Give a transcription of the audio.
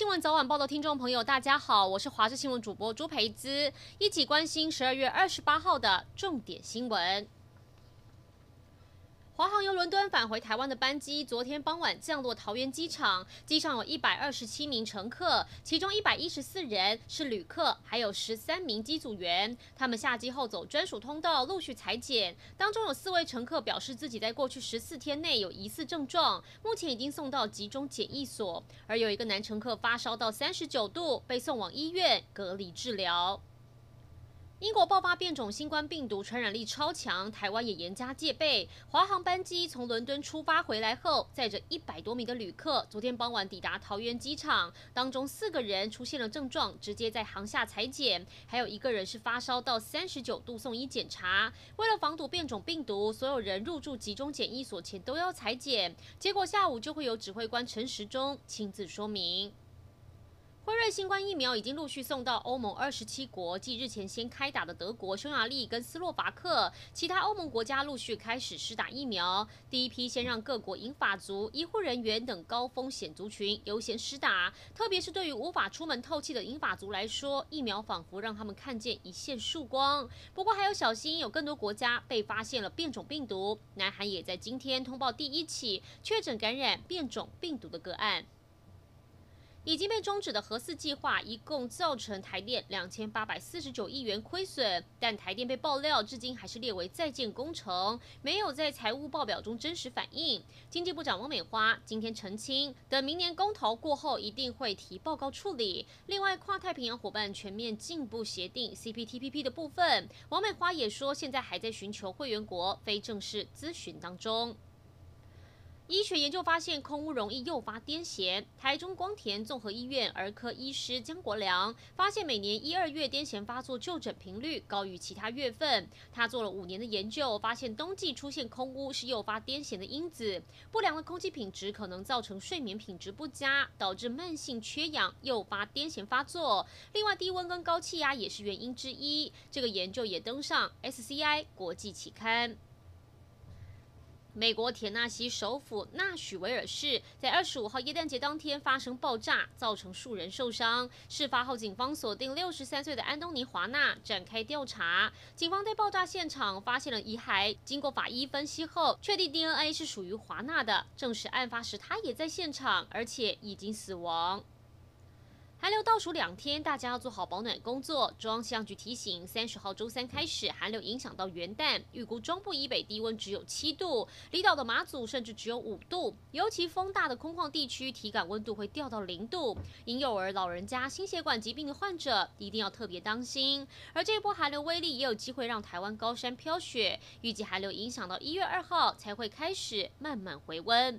新闻早晚报的听众朋友，大家好，我是华视新闻主播朱培姿，一起关心十二月二十八号的重点新闻。华航由伦敦返回台湾的班机，昨天傍晚降落桃园机场，机上有一百二十七名乘客，其中一百一十四人是旅客，还有十三名机组员。他们下机后走专属通道，陆续采检。当中有四位乘客表示自己在过去十四天内有疑似症状，目前已经送到集中检疫所。而有一个男乘客发烧到三十九度，被送往医院隔离治疗。英国爆发变种新冠病毒，传染力超强，台湾也严加戒备。华航班机从伦敦出发回来后，载着一百多名的旅客，昨天傍晚抵达桃园机场，当中四个人出现了症状，直接在航下裁剪，还有一个人是发烧到三十九度送医检查。为了防堵变种病毒，所有人入住集中检疫所前都要裁剪。结果下午就会有指挥官陈时中亲自说明。辉瑞新冠疫苗已经陆续送到欧盟二十七国，继日前先开打的德国、匈牙利跟斯洛伐克，其他欧盟国家陆续开始施打疫苗。第一批先让各国银发族、医护人员等高风险族群优先施打，特别是对于无法出门透气的银发族来说，疫苗仿佛让他们看见一线曙光。不过还有小心，有更多国家被发现了变种病毒。南韩也在今天通报第一起确诊感染变种病毒的个案。已经被终止的核四计划，一共造成台电两千八百四十九亿元亏损，但台电被爆料至今还是列为在建工程，没有在财务报表中真实反映。经济部长王美花今天澄清，等明年公投过后，一定会提报告处理。另外，跨太平洋伙伴全面进步协定 （CPTPP） 的部分，王美花也说，现在还在寻求会员国，非正式咨询当中。医学研究发现，空污容易诱发癫痫。台中光田综合医院儿科医师江国良发现，每年一二月癫痫发作就诊频率高于其他月份。他做了五年的研究，发现冬季出现空污是诱发癫痫的因子。不良的空气品质可能造成睡眠品质不佳，导致慢性缺氧，诱发癫痫发作。另外，低温跟高气压也是原因之一。这个研究也登上 SCI 国际期刊。美国田纳西首府纳许维尔市在二十五号耶诞节当天发生爆炸，造成数人受伤。事发后，警方锁定六十三岁的安东尼·华纳展开调查。警方在爆炸现场发现了遗骸，经过法医分析后，确定 DNA 是属于华纳的，证实案发时他也在现场，而且已经死亡。寒流倒数两天，大家要做好保暖工作。中央气象局提醒，三十号周三开始，寒流影响到元旦，预估中部以北低温只有七度，离岛的马祖甚至只有五度。尤其风大的空旷地区，体感温度会掉到零度。婴幼儿、老人家、心血管疾病的患者一定要特别当心。而这一波寒流威力也有机会让台湾高山飘雪，预计寒流影响到一月二号才会开始慢慢回温。